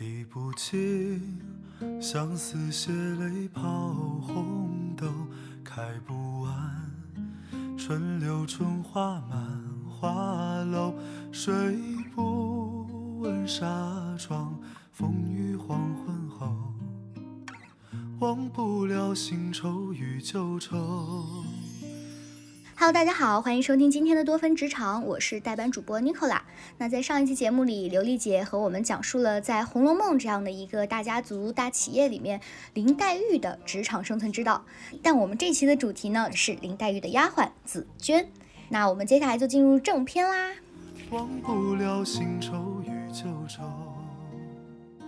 滴不尽相思血泪抛红豆，开不完春柳春花满花楼，睡不稳纱窗风雨黄昏后，忘不了新愁与旧愁。Hello，大家好，欢迎收听今天的多芬职场，我是代班主播 Nicola。那在上一期节目里，刘丽姐和我们讲述了在《红楼梦》这样的一个大家族、大企业里面，林黛玉的职场生存之道。但我们这期的主题呢是林黛玉的丫鬟紫鹃。那我们接下来就进入正片啦。忘不了新愁与旧愁。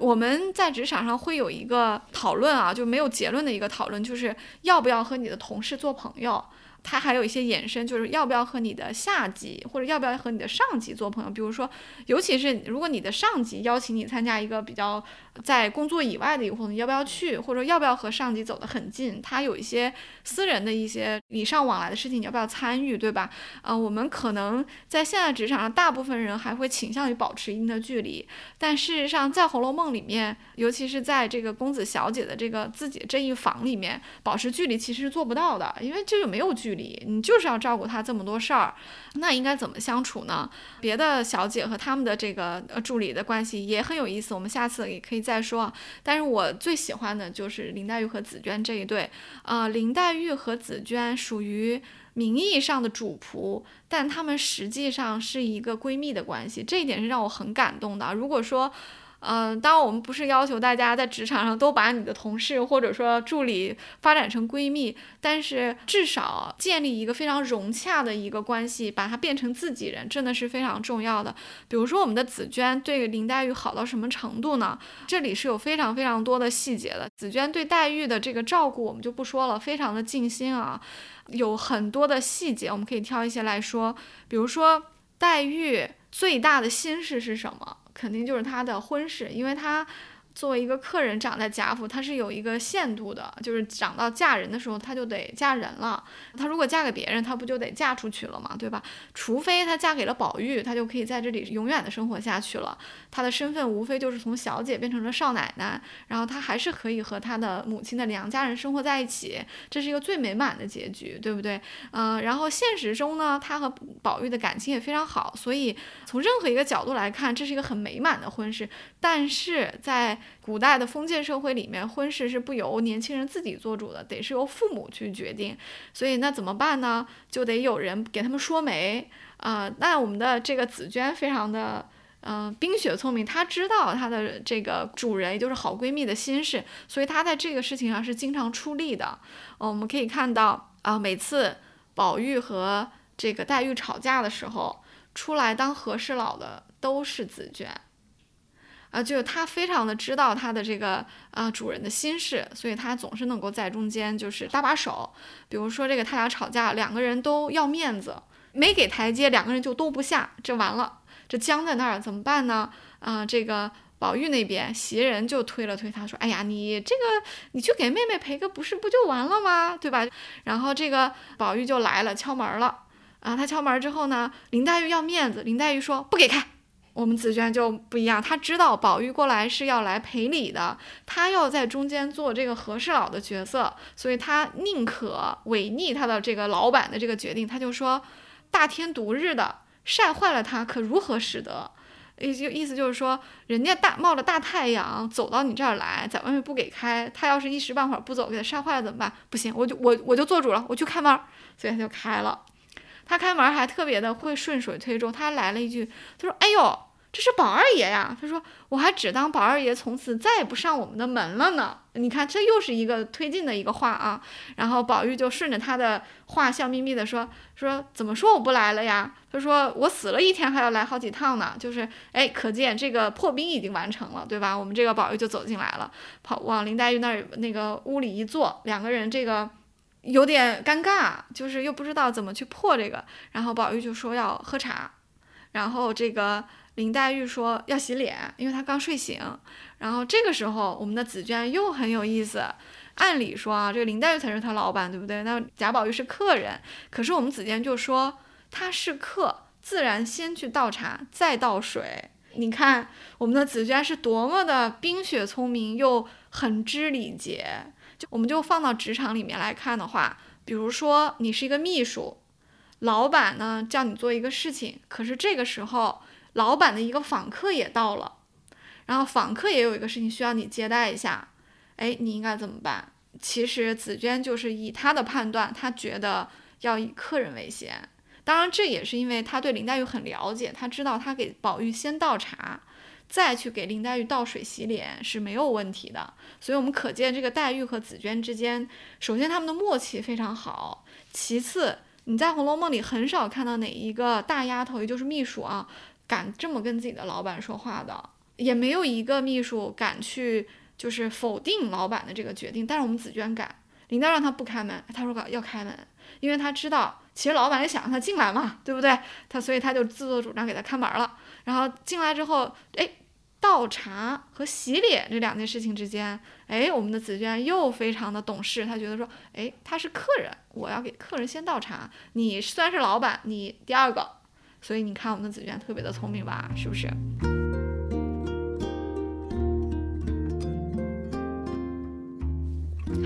我们在职场上会有一个讨论啊，就没有结论的一个讨论，就是要不要和你的同事做朋友。它还有一些衍生，就是要不要和你的下级或者要不要和你的上级做朋友。比如说，尤其是如果你的上级邀请你参加一个比较在工作以外的一个活动，要不要去？或者要不要和上级走得很近？他有一些私人的一些礼尚往来的事情，你要不要参与，对吧？呃，我们可能在现在职场上，大部分人还会倾向于保持一定的距离，但事实上，在《红楼梦》里面，尤其是在这个公子小姐的这个自己这一房里面，保持距离其实是做不到的，因为这就没有距距离。你就是要照顾他这么多事儿，那应该怎么相处呢？别的小姐和他们的这个助理的关系也很有意思，我们下次也可以再说。但是我最喜欢的就是林黛玉和紫娟这一对，呃，林黛玉和紫娟属于名义上的主仆，但她们实际上是一个闺蜜的关系，这一点是让我很感动的。如果说嗯、当然我们不是要求大家在职场上都把你的同事或者说助理发展成闺蜜，但是至少建立一个非常融洽的一个关系，把它变成自己人，真的是非常重要的。比如说我们的紫娟对林黛玉好到什么程度呢？这里是有非常非常多的细节的。紫娟对黛玉的这个照顾我们就不说了，非常的尽心啊，有很多的细节，我们可以挑一些来说，比如说黛玉最大的心事是什么？肯定就是他的婚事，因为他作为一个客人长在贾府，她是有一个限度的，就是长到嫁人的时候，她就得嫁人了。她如果嫁给别人，她不就得嫁出去了嘛，对吧？除非她嫁给了宝玉，她就可以在这里永远的生活下去了。她的身份无非就是从小姐变成了少奶奶，然后她还是可以和她的母亲的娘家人生活在一起，这是一个最美满的结局，对不对？嗯、然后现实中呢，她和宝玉的感情也非常好，所以从任何一个角度来看，这是一个很美满的婚事。但是在古代的封建社会里面，婚事是不由年轻人自己做主的，得是由父母去决定。所以那怎么办呢？就得有人给他们说媒啊、呃。那我们的这个紫娟非常的嗯、冰雪聪明，她知道她的这个主人也就是好闺蜜的心事，所以她在这个事情上是经常出力的。呃、我们可以看到啊、每次宝玉和这个黛玉吵架的时候，出来当和事佬的都是紫娟。啊，就是他非常的知道他的这个啊、主人的心事，所以他总是能够在中间就是搭把手。比如说这个他俩吵架，两个人都要面子，没给台阶，两个人就都不下，这完了，这僵在那儿怎么办呢？啊、这个宝玉那边袭人就推了推他说：“哎呀，你这个你去给妹妹赔个不是不就完了吗？对吧？”然后这个宝玉就来了，敲门了。啊，他敲门之后呢，林黛玉要面子，林黛玉说不给开。我们紫娟就不一样，她知道宝玉过来是要来赔礼的，她要在中间做这个和事佬的角色，所以她宁可违逆她的这个老板的这个决定，她就说大天独日的晒坏了他，可如何使得？意就意思就是说，人家大冒着大太阳走到你这儿来，在外面不给开，他要是一时半会儿不走，给他晒坏了怎么办？不行，我就我我就做主了，我去开门，所以他就开了。他开门还特别的会顺水推舟，他还来了一句，他说：“哎呦，这是宝二爷呀！”他说：“我还只当宝二爷从此再也不上我们的门了呢。”你看，这又是一个推进的一个话啊。然后宝玉就顺着他的话笑眯眯的说：“说怎么说我不来了呀？”他说：“我死了一天还要来好几趟呢。”就是哎，可见这个破冰已经完成了，对吧？我们这个宝玉就走进来了，跑往林黛玉那儿那个屋里一坐，两个人这个。有点尴尬，就是又不知道怎么去破这个，然后宝玉就说要喝茶，然后这个林黛玉说要洗脸，因为她刚睡醒，然后这个时候我们的紫娟又很有意思，按理说啊，这个林黛玉才是她老板，对不对？那贾宝玉是客人，可是我们紫娟就说他是客，自然先去倒茶，再倒水。你看我们的紫娟是多么的冰雪聪明，又很知礼节。就我们就放到职场里面来看的话，比如说你是一个秘书，老板呢叫你做一个事情，可是这个时候老板的一个访客也到了，然后访客也有一个事情需要你接待一下，哎，你应该怎么办？其实紫娟就是以她的判断，她觉得要以客人为先。当然，这也是因为她对林黛玉很了解，她知道她给宝玉先倒茶，再去给林黛玉倒水洗脸是没有问题的。所以，我们可见这个黛玉和紫娟之间，首先他们的默契非常好。其次，你在《红楼梦》里很少看到哪一个大丫头，也就是秘书啊，敢这么跟自己的老板说话的，也没有一个秘书敢去就是否定老板的这个决定。但是我们紫娟敢，林黛让他不开门，他说要开门，因为他知道。其实老板也想让他进来嘛，对不对？他所以他就自作主张给他开门了。然后进来之后，哎，倒茶和洗脸这两件事情之间，哎，我们的紫娟又非常的懂事，他觉得说，哎，他是客人，我要给客人先倒茶。你虽然是老板，你第二个，所以你看我们的紫娟特别的聪明吧，是不是？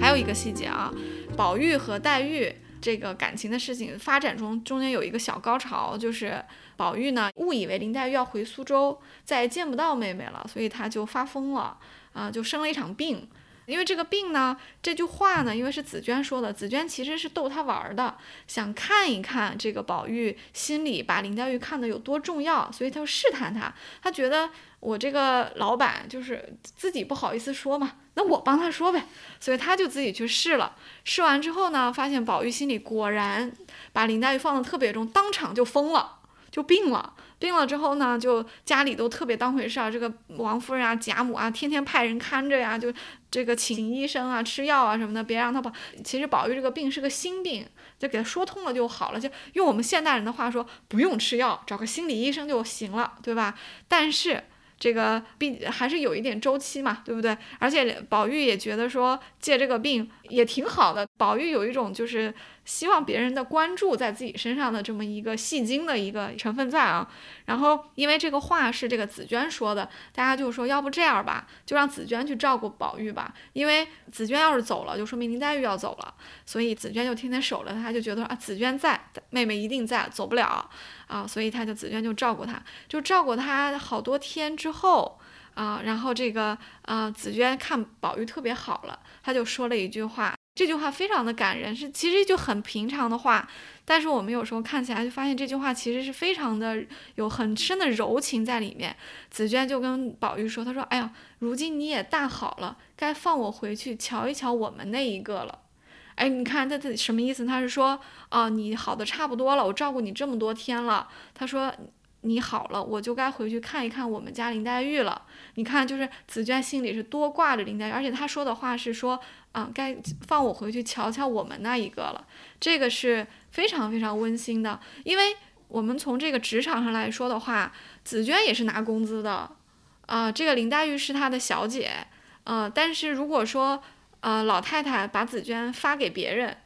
还有一个细节啊，宝玉和黛玉。这个感情的事情发展中，中间有一个小高潮，就是宝玉呢误以为林黛玉要回苏州，再也见不到妹妹了，所以他就发疯了，啊，就生了一场病。因为这个病呢，这句话呢，因为是紫娟说的，紫娟其实是逗他玩的，想看一看这个宝玉心里把林黛玉看得有多重要，所以他就试探他。他觉得我这个老板就是自己不好意思说嘛，那我帮他说呗，所以他就自己去试了。试完之后呢，发现宝玉心里果然把林黛玉放得特别重，当场就疯了，就病了。病了之后呢，就家里都特别当回事儿，这个王夫人啊、贾母啊，天天派人看着呀，就这个请医生啊、吃药啊什么的，别让他跑。其实宝玉这个病是个心病，就给他说通了就好了。就用我们现代人的话说，不用吃药，找个心理医生就行了，对吧？但是这个病还是有一点周期嘛，对不对？而且宝玉也觉得说借这个病也挺好的。宝玉有一种就是。希望别人的关注在自己身上的这么一个戏精的一个成分在啊，然后因为这个话是这个紫娟说的，大家就说要不这样吧，就让紫娟去照顾宝玉吧，因为紫娟要是走了，就说明林黛玉要走了，所以紫娟就天天守着她，就觉得啊紫娟在，妹妹一定在，走不了啊，所以她就紫娟就照顾她，就照顾她好多天之后啊，然后这个呃紫娟看宝玉特别好了，她就说了一句话。这句话非常的感人，是其实就很平常的话，但是我们有时候看起来就发现这句话其实是非常的有很深的柔情在里面。紫娟就跟宝玉说：“她说，哎呀，如今你也大好了，该放我回去瞧一瞧我们那一个了。哎，你看他他什么意思？他是说，啊，你好的差不多了，我照顾你这么多天了。他说。”你好了，我就该回去看一看我们家林黛玉了。你看，就是紫娟心里是多挂着林黛玉，而且她说的话是说，啊，该放我回去瞧瞧我们那一个了。这个是非常非常温馨的，因为我们从这个职场上来说的话，紫娟也是拿工资的，啊，这个林黛玉是她的小姐，呃，但是如果说，呃，老太太把紫娟发给别人。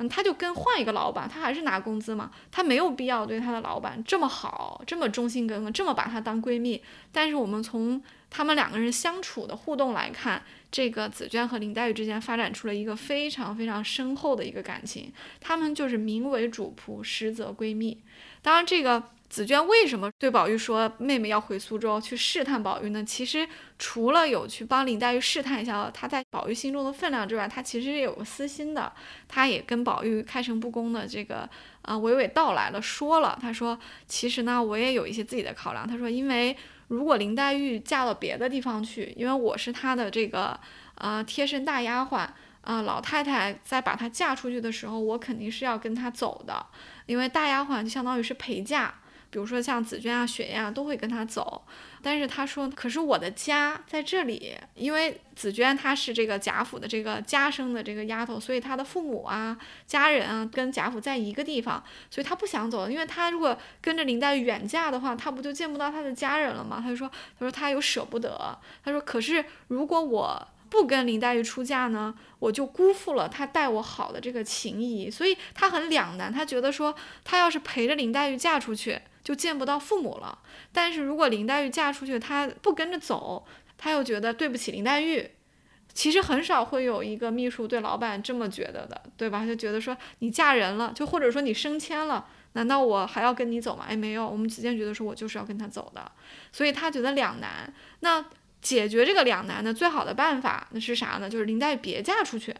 嗯，他就跟换一个老板，他还是拿工资嘛，他没有必要对他的老板这么好，这么忠心耿耿，这么把她当闺蜜。但是我们从他们两个人相处的互动来看，这个紫娟和林黛玉之间发展出了一个非常非常深厚的一个感情，他们就是名为主仆，实则闺蜜。当然这个。紫娟为什么对宝玉说妹妹要回苏州去试探宝玉呢？其实除了有去帮林黛玉试探一下她在宝玉心中的分量之外，她其实也有个私心的。她也跟宝玉开诚布公的这个啊娓娓道来了，说了，她说其实呢我也有一些自己的考量。她说因为如果林黛玉嫁到别的地方去，因为我是她的这个呃贴身大丫鬟啊，老太太在把她嫁出去的时候，我肯定是要跟她走的，因为大丫鬟就相当于是陪嫁。比如说像紫娟啊、雪雁啊，都会跟他走。但是他说：“可是我的家在这里，因为紫娟她是这个贾府的这个家生的这个丫头，所以她的父母啊、家人啊跟贾府在一个地方，所以她不想走。因为她如果跟着林黛玉远嫁的话，她不就见不到她的家人了吗？她就说：她说她又舍不得。她说：可是如果我……”不跟林黛玉出嫁呢，我就辜负了她待我好的这个情谊，所以她很两难。她觉得说，她要是陪着林黛玉嫁出去，就见不到父母了。但是如果林黛玉嫁出去，她不跟着走，她又觉得对不起林黛玉。其实很少会有一个秘书对老板这么觉得的，对吧？就觉得说你嫁人了，就或者说你升迁了，难道我还要跟你走吗？哎，没有，我们直接觉得说我就是要跟他走的，所以他觉得两难。那解决这个两难的最好的办法那是啥呢？就是林黛玉别嫁出去。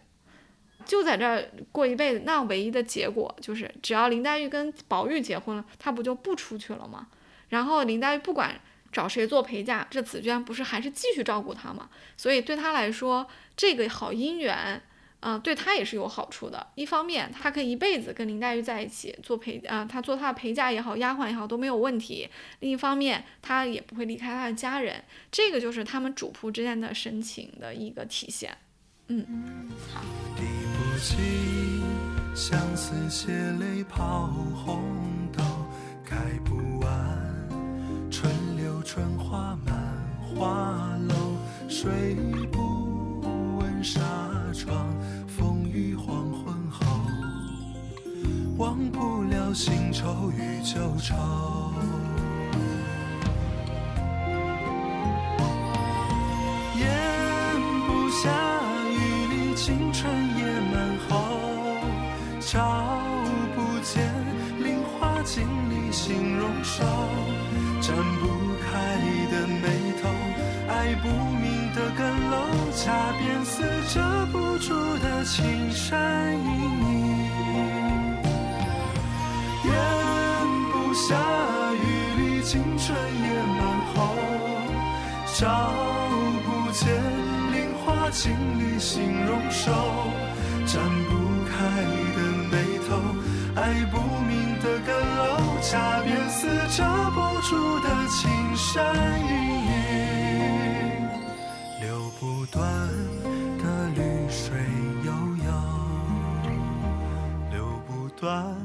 就在这儿过一辈子，那唯一的结果就是，只要林黛玉跟宝玉结婚了，她不就不出去了吗？然后林黛玉不管找谁做陪嫁，这紫娟不是还是继续照顾她吗？所以对她来说，这个好姻缘，嗯，对她也是有好处的。一方面，她可以一辈子跟林黛玉在一起做陪，啊，她做她的陪嫁也好，丫鬟也好都没有问题。另一方面，她也不会离开她的家人，这个就是他们主仆之间的深情的一个体现。嗯，好。起相思血泪抛红豆，开不完春柳春花满花楼，睡不稳纱窗，风雨黄昏后，忘不了新愁与旧愁，心容瘦，展不开的眉头，爱不明的更楼，恰便似遮不住的青山隐隐。咽不下雨里青春也满喉，照不见菱花镜里心容瘦，展不开的眉头。爱不似遮不住的青山隐隐流不断的绿水悠悠流不断